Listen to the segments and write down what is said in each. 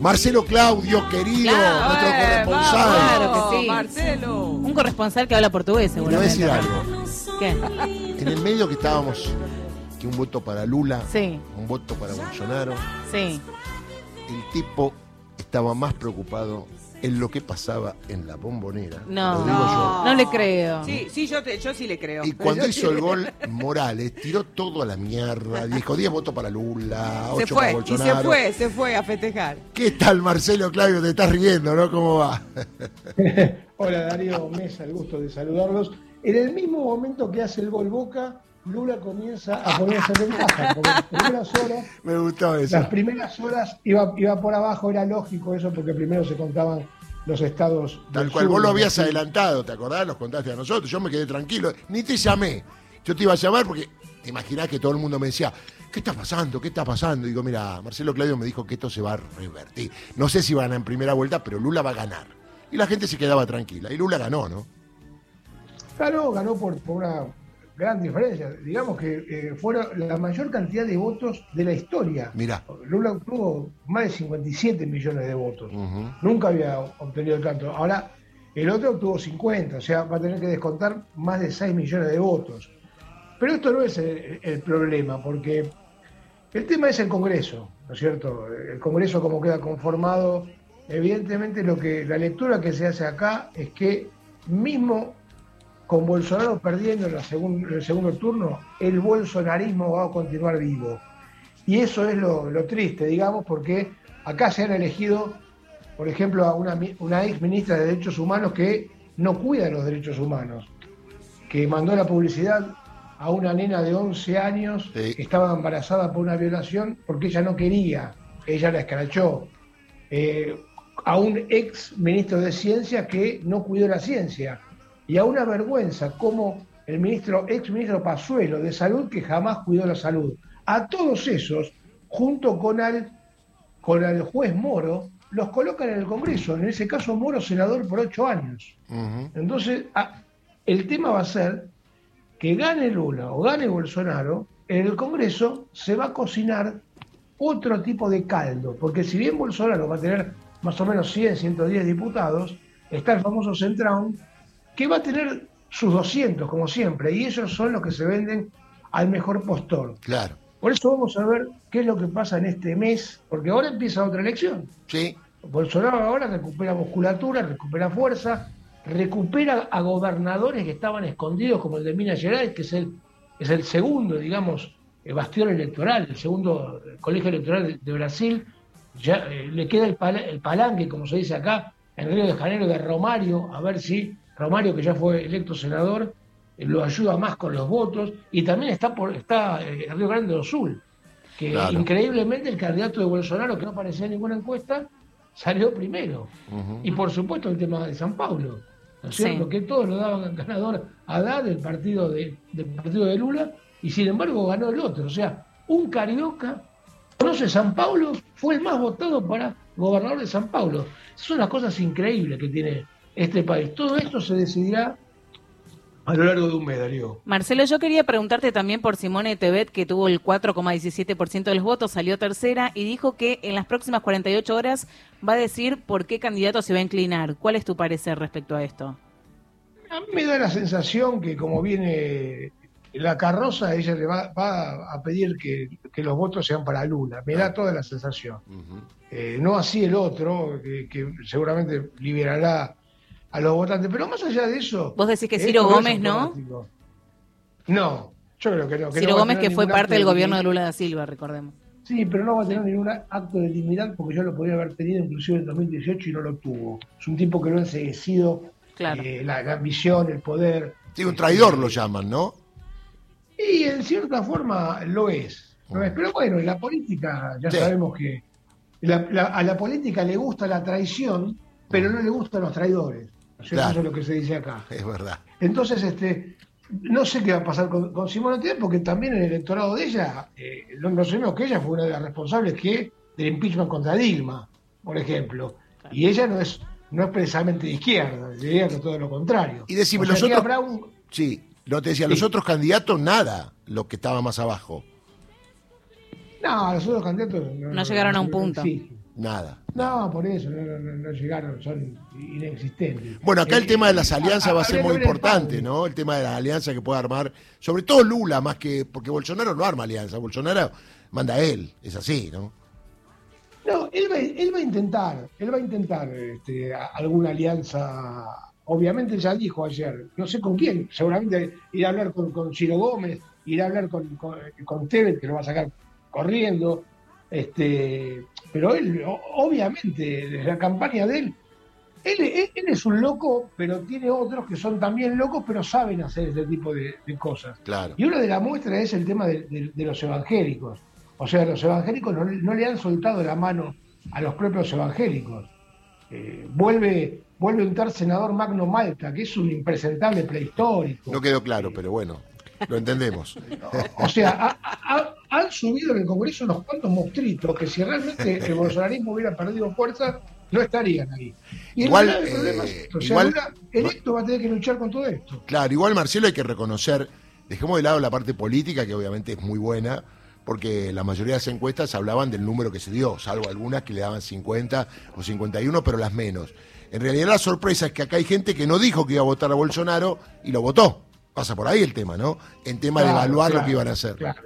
Marcelo Claudio, querido, Claro, nuestro eh, corresponsal. vamos, Claro que sí. Marcelo. Un corresponsal que habla portugués, Te voy a seguramente. decir algo. ¿Qué? En el medio que estábamos, que un voto para Lula, Sí, un voto para Bolsonaro, sí. el tipo estaba más preocupado en lo que pasaba en la bombonera. No. Lo digo yo. No le creo. Sí, sí, yo, te- yo sí le creo. Y cuando hizo sí el gol, Morales tiró todo a la mierda. Dijo 10 votos para Lula, 8 Se para fue, y Bolsonaro. se fue, se fue a festejar. ¿Qué tal, Marcelo Claudio? Te estás riendo, ¿no? ¿Cómo va? Hola Darío Mesa, el gusto de saludarlos. En el mismo momento que hace el gol Boca, Lula comienza a ponerse en ventaja. Porque las primeras horas, Me gustó eso. las primeras horas iba, iba por abajo, era lógico eso, porque primero se contaban los estados. Tal del cual, sur, vos lo habías adelantado, ¿te acordás? Los contaste a nosotros. Yo me quedé tranquilo, ni te llamé. Yo te iba a llamar porque te imaginás que todo el mundo me decía, ¿qué está pasando? ¿Qué está pasando? Y digo, mira, Marcelo Claudio me dijo que esto se va a revertir. No sé si van en primera vuelta, pero Lula va a ganar. Y la gente se quedaba tranquila. Y Lula ganó, ¿no? Ganó, ganó por, por una gran diferencia. Digamos que eh, fueron la mayor cantidad de votos de la historia. Mirá. Lula obtuvo más de 57 millones de votos. Nunca había obtenido tanto. Ahora, el otro obtuvo 50, o sea, va a tener que descontar más de 6 millones de votos. Pero esto no es el, el problema, porque el tema es el Congreso, ¿no es cierto? El Congreso como queda conformado, evidentemente lo que la lectura que se hace acá es que mismo con Bolsonaro perdiendo en, la segun- en el segundo turno, el bolsonarismo va a continuar vivo. Y eso es lo, lo triste, digamos, porque acá se han elegido, por ejemplo, a una, ex ministra de Derechos Humanos que no cuida los derechos humanos, que mandó la publicidad a una nena de 11 años Sí. que estaba embarazada por una violación porque ella no quería, ella la escrachó. Eh, a un ex ministro de Ciencia que no cuidó la ciencia. Y a una vergüenza como el ministro, ex ministro Pazuelo de Salud que jamás cuidó la salud. A todos esos, junto con al, con el juez Moro, los colocan en el Congreso. En ese caso, Moro senador por ocho años. Entonces, ah, el tema va a ser que gane Lula o gane Bolsonaro, en el Congreso se va a cocinar otro tipo de caldo, porque si bien Bolsonaro va a tener más o menos 100, 110 diputados, está el famoso Centrón, que va a tener sus 200, como siempre, y esos son los que se venden al mejor postor. Claro. Por eso vamos a ver qué es lo que pasa en este mes, porque ahora empieza otra elección. Sí. Bolsonaro ahora recupera musculatura, recupera fuerza, recupera a gobernadores que estaban escondidos, como el de Minas Gerais, que es el, es el segundo, digamos, eh, bastión electoral, el segundo eh, colegio electoral de, de Brasil. Ya eh, le queda el, el palanque, como se dice acá, en Río de Janeiro, de Romario, a ver si Romario, que ya fue electo senador, eh, lo ayuda más con los votos. Y también está por está eh, Río Grande do Sul, que Claro. increíblemente el candidato de Bolsonaro, que no aparecía en ninguna encuesta, salió primero. Y por supuesto el tema de San Paulo, ¿no es Sí. cierto? Que todos lo daban ganador a del partido de, del partido de Lula, y sin embargo ganó el otro. O sea, un carioca conoce San Paulo, fue el más votado para gobernador de San Paulo. Son las cosas increíbles que tiene este país. Todo esto se decidirá a lo largo de un mes, Darío. Marcelo, yo quería preguntarte también por Simone Tebet, que tuvo el 4,17% de los votos, salió tercera y dijo que en las próximas 48 horas va a decir por qué candidato se va a inclinar. ¿Cuál es tu parecer respecto a esto? A mí me da la sensación que como viene la carroza, ella le va, va a pedir que, que los votos sean para Lula. Me da toda la sensación. Eh, no así el otro, que, que seguramente liberará a los votantes. Pero más allá de eso... Vos decís que Ciro Gómez, ¿no? No, yo creo que no. que Ciro no Gómez, que fue parte del de gobierno de. Lula da Silva, recordemos. Sí, pero no va a tener ningún acto de dignidad porque yo lo podría haber pedido inclusive en 2018 y no lo tuvo. Es un tipo que lo ha enseguecido, Claro. eh, la, la ambición, el poder. Sí, un traidor lo llaman, ¿no? Y en cierta forma lo es. lo es. Pero bueno, en la política ya Sí. sabemos que la- la- a la política le gusta la traición, pero no le gustan los traidores. ¿No es cierto? Claro. Eso es lo que se dice acá. Es verdad. Entonces, este, no sé qué va a pasar con, con Simona Tebet, porque también el electorado de ella, eh, no, no sabemos que ella fue una de las responsables que del impeachment contra Dilma, por ejemplo. Y ella no es no es precisamente de izquierda, diría que todo lo contrario. Y decime, O sea, los otros- habrá un- Sí, no te decía, los otros candidatos, nada, lo que estaba más abajo. No, los otros candidatos No llegaron a un punto. Sí. Nada. No, por eso, no, no- no- llegaron, son inexistentes. Bueno, acá el Eh, tema de las alianzas va a ser muy el importante. ¿no? El tema de las alianzas que puede armar, sobre todo Lula, más que, porque Bolsonaro no arma alianza, Bolsonaro manda a él, es así, ¿no? No, él va, él va a intentar, él va a intentar este, alguna alianza. Obviamente ya dijo ayer, no sé con quién, seguramente ir a hablar con, con Ciro Gómez, ir a hablar con, con, con Tebet, que lo va a sacar corriendo. Este, pero él, obviamente, desde la campaña de él, él, él- él es un loco, pero tiene otros que son también locos, pero saben hacer este tipo de, de cosas. Claro. Y una de las muestras es el tema de, de- de los evangélicos. O sea, los evangélicos no, no le han soltado la mano a los propios evangélicos. Eh, vuelve, vuelve un tal senador Magno Malta, que es un impresentable prehistórico. No quedó claro, pero bueno, lo entendemos. O sea, ha- ha- han subido en el Congreso unos cuantos monstruitos que si realmente el bolsonarismo hubiera perdido fuerza, no estarían ahí. Y el Igual, grave problema es eh, esto, o sea, igual- Lula electo va a tener que luchar con todo esto. Claro, igual Marcelo hay que reconocer, dejemos de lado la parte política, que obviamente es muy buena, porque la mayoría de las encuestas hablaban del número que se dio, salvo algunas que le daban 50 o 51, pero las menos. En realidad la sorpresa es que acá hay gente que no dijo que iba a votar a Bolsonaro y lo votó. Pasa por ahí el tema, ¿no? En tema de Claro, evaluar lo que iban a hacer. claro.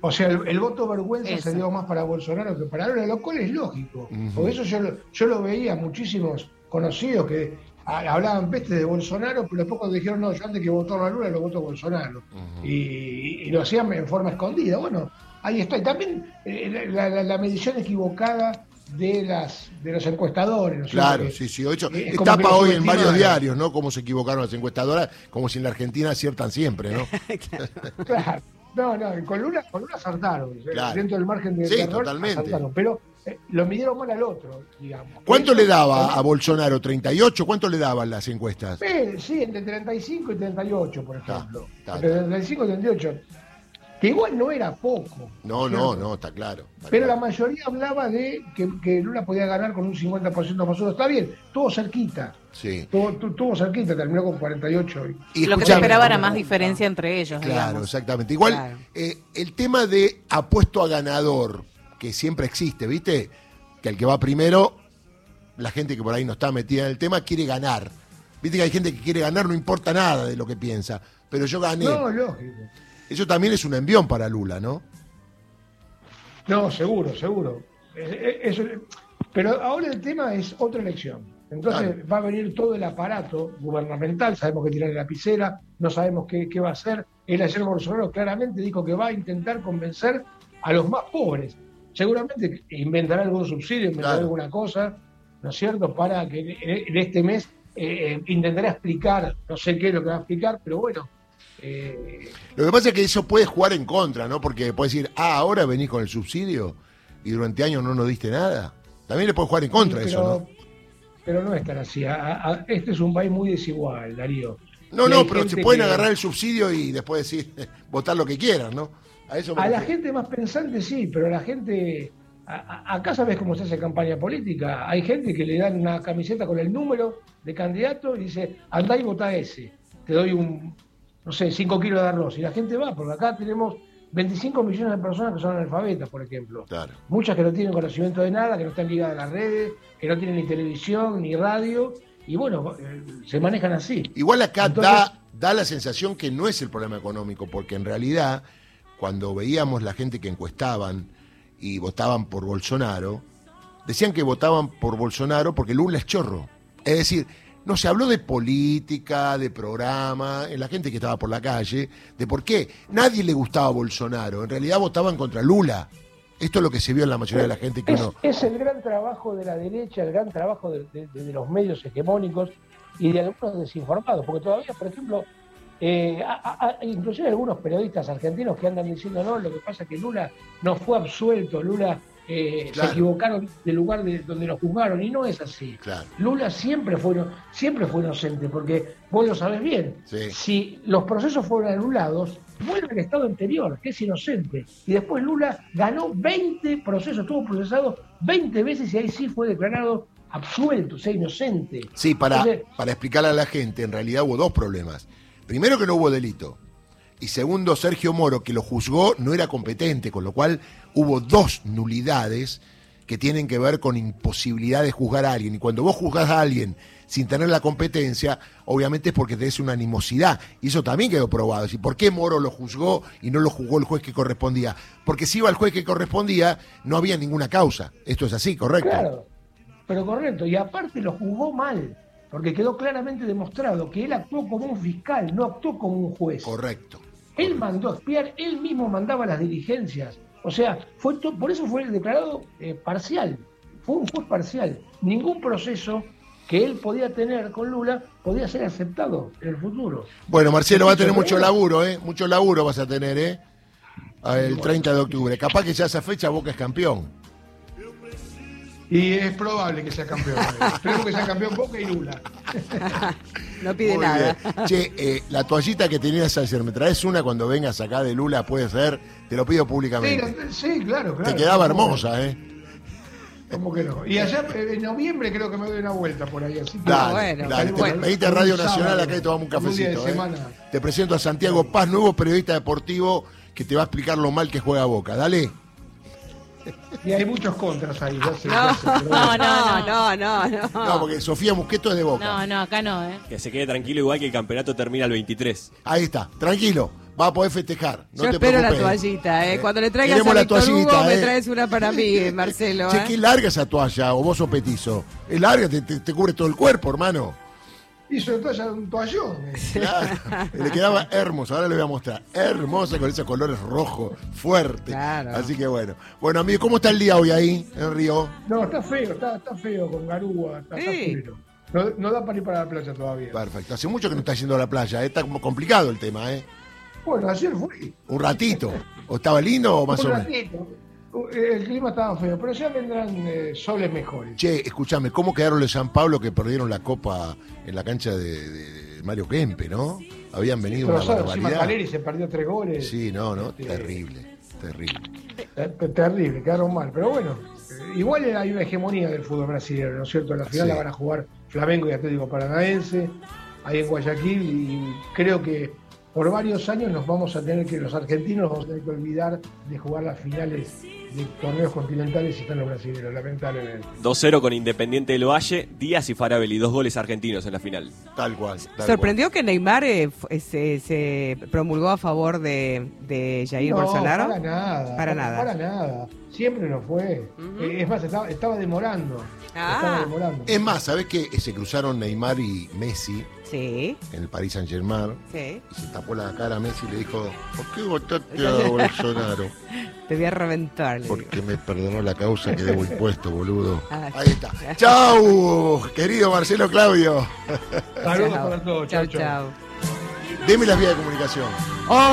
O sea, el, el voto vergüenza se dio más para Bolsonaro que para Lula, lo cual es lógico. Ujú. Por eso yo, lo- yo lo veía muchísimos conocidos que hablaban peste de Bolsonaro, pero después cuando dijeron, no, yo antes que votar a Lula, lo voto a Bolsonaro. Y, y lo hacían en forma escondida. Bueno, ahí está. Y también eh, la, la- la medición equivocada de las de los encuestadores. ¿no? Claro, sí, sí. Hecho, es tapa hoy en varios diarios, ¿no? Cómo se equivocaron las encuestadoras, como si en la Argentina aciertan siempre, ¿no? Claro. No, no, con Lula, con Lula acertaron. Claro. Dentro del margen de Sí, error, totalmente. acertaron. Pero eh, lo midieron mal al otro, digamos. ¿Cuánto Eso- le daba a Bolsonaro? ¿38? ¿Cuánto le daban las encuestas? Eh, sí, entre 35 y 38, por Está, ejemplo. está, entre está. 35 y 38. Que igual no era poco. No, no, no, está claro. está Pero la mayoría hablaba de que, que Lula podía ganar con un 50% más uno. Está bien, estuvo cerquita. Sí. Tuvo cerquita, terminó con 48. y- Y Lo que se esperaba era más diferencia entre ellos. Claro, digamos. exactamente. Igual, Claro. eh, el tema de apuesto a ganador, que siempre existe, ¿viste? Que el que va primero, la gente que por ahí no está metida en el tema, quiere ganar. Viste que hay gente que quiere ganar, no importa nada de lo que piensa. Pero yo gané. No, lógico. Eso también es un envión para Lula, ¿no? No, seguro, seguro. Pero ahora el tema es otra elección. Entonces va a venir todo el aparato gubernamental, sabemos que tiene la lapicera, no sabemos qué, qué va a hacer. El ayer Bolsonaro claramente dijo que va a intentar convencer a los más pobres. Seguramente inventará algún subsidio, inventará Claro. alguna cosa, ¿no es cierto? Para que en, en este mes eh, eh, intentará explicar, no sé qué es lo que va a explicar, pero bueno. Eh, Lo que pasa es que eso puede jugar en contra, ¿no? Porque puede decir, ah, ahora venís con el subsidio y durante años no nos diste nada. También le puede jugar en contra Sí, eso, pero, ¿no? Pero no es tan así. A- a- este es un país muy desigual, Darío. No, Y no, pero se pueden que- agarrar el subsidio y después decir, votar lo que quieran, ¿no? A eso A la gente más pensante sí, pero la gente. a- a- acá sabes cómo se hace campaña política. Hay gente que le dan una camiseta con el número de candidato y dice, andá y votá ese. Te doy un, no sé, 5 kilos de arroz. Y la gente va, porque acá tenemos 25 millones de personas que son analfabetas, por ejemplo. Claro. Muchas que no tienen conocimiento de nada, que no están ligadas a las redes, que no tienen ni televisión ni radio. Y bueno, eh, se manejan así. Igual acá Entonces- da, da la sensación que no es el problema económico, porque en realidad, cuando veíamos la gente que encuestaban y votaban por Bolsonaro, decían que votaban por Bolsonaro porque Lula es chorro. Es decir, no se habló de política, de programa, en la gente que estaba por la calle, de por qué. Nadie le gustaba a Bolsonaro, en realidad votaban contra Lula. Esto es lo que se vio en la mayoría de la gente que Es, uno... es el gran trabajo de la derecha, el gran trabajo de, de- de los medios hegemónicos y de algunos desinformados, porque todavía, por ejemplo, eh, a- a- a- inclusive algunos periodistas argentinos que andan diciendo, no, lo que pasa es que Lula no fue absuelto, Lula eh, Claro. se equivocaron del lugar de donde lo juzgaron, y no es así. Claro. Lula siempre fue, siempre fue inocente, porque vos lo sabés bien. Sí. Si los procesos fueron anulados, vuelve al estado anterior, que es inocente. Y después Lula ganó 20 procesos, estuvo procesado 20 veces y ahí sí fue declarado absuelto, o sea, inocente. Sí, para, Entonces, para explicarle a la gente, en realidad hubo dos problemas. Primero que no hubo delito. Y segundo, Sergio Moro, que lo juzgó, no era competente, con lo cual hubo dos nulidades que tienen que ver con imposibilidad de juzgar a alguien. Y cuando vos juzgás a alguien sin tener la competencia, obviamente es porque tenés una animosidad. Y eso también quedó probado. ¿Y por qué Moro lo juzgó y no lo juzgó el juez que correspondía? Porque si iba el juez que correspondía, no había ninguna causa. Esto es así, ¿correcto? Claro, pero correcto. Y aparte lo juzgó mal, porque quedó claramente demostrado que él actuó como un fiscal, no actuó como un juez. Correcto. Él mandó a espiar, él mismo mandaba las diligencias. O sea, fue por eso fue declarado eh, parcial. Fue un juez parcial. Ningún proceso que él podía tener con Lula podía ser aceptado en el futuro. Bueno, Marcelo, va a tener Mucho laburo. ¿eh? Mucho laburo vas a tener, ¿eh? El 30 de octubre. Capaz que ya esa fecha Boca es campeón. Y es probable que sea campeón. Esperemos que sea campeón Boca y Lula. No pide Muy nada. bien. Che, eh, la toallita que tenías ayer, ¿me traes una cuando vengas acá de Lula? Puede ser. Te lo pido públicamente. sí, claro, claro. Te quedaba ¿Cómo- hermosa, ¿eh? ¿Cómo que no? Y allá eh, en noviembre creo que me doy una vuelta por ahí. Así que Dale, bueno, dale. Te- bueno. a Un Radio Nacional acá y tomamos un un día de cafecito. ¿eh? semana. Te presento a Santiago Paz, nuevo periodista deportivo que te va a explicar lo mal que juega Boca. Dale. Y hay muchos contras ahí. ya sé, No, ya sé, pero No, no, no, no, no, porque Sofía Musqueto es de Boca. No, no, acá no, ¿eh? Que se quede tranquilo, igual que el campeonato termina el 23. Ahí está, tranquilo. Va a poder festejar. No Yo te espero la toallita, ¿eh? Eh, Cuando le traigas queremos a la toallita, Hugo, me eh. traes una para mí, Marcelo, Che, ¿eh? qué larga esa toalla, o vos sos petizo. Es larga, te, te- te cubre todo el cuerpo, hermano. Hizo toalla un toallón. Claro. Le quedaba hermoso, ahora le voy a mostrar. Hermosa con esos colores rojos, fuerte. Claro. Así que bueno. Bueno, amigo, ¿cómo está el día hoy ahí, en Río? No, está feo, está, está feo con garúa, está, está Sí. feo. No, no da para ir para la playa todavía. Perfecto. Hace mucho que no está yendo a la playa, ¿eh? está como complicado el tema, ¿eh? Bueno, ayer fui. Un ratito. ¿O estaba lindo o más un o menos? ratito. El clima estaba feo, pero ya vendrán eh, soles mejores. Che, escúchame, ¿cómo quedaron los San Pablo que perdieron la copa en la cancha de, Mario Kempe, no? Habían venido una Trozado, encima barbaridad. Se perdió tres goles. Sí, no, no, Este, terrible, terrible. Ter- ter- Terrible, quedaron mal. Pero bueno, eh, igual hay una hegemonía del fútbol brasileño, ¿no es cierto? En la final Sí. la van a jugar Flamengo y Atlético Paranaense, ahí en Guayaquil, y creo que por varios años nos vamos a tener que, los argentinos nos vamos a tener que olvidar de jugar las finales de torneos continentales si están los brasileños, lamentablemente. 2-0 con Independiente del Valle, Díaz y Farabelli, dos goles argentinos en la final. Tal cual. tal ¿Sorprendió que Neymar eh, eh, se, se promulgó a favor de, de Jair no, Bolsonaro? Para nada. Para nada. Para nada. Siempre lo fue. Eh, Es más, estaba, estaba demorando. Ah. Estaba demorando. cual. Es más, ¿sabés que se cruzaron Neymar y Messi Sí, en el Paris Saint Germain? sí. Y se tapó la cara a Messi y le dijo, ¿por qué votaste a Bolsonaro? Te voy a reventar. Porque me perdonó la causa que debo impuesto, boludo. Ah, Ahí está. ¡Chau! Querido Marcelo Claudio. Saludos para todos. Chau, chau, chau. chau. Deme las vías de comunicación. Oh,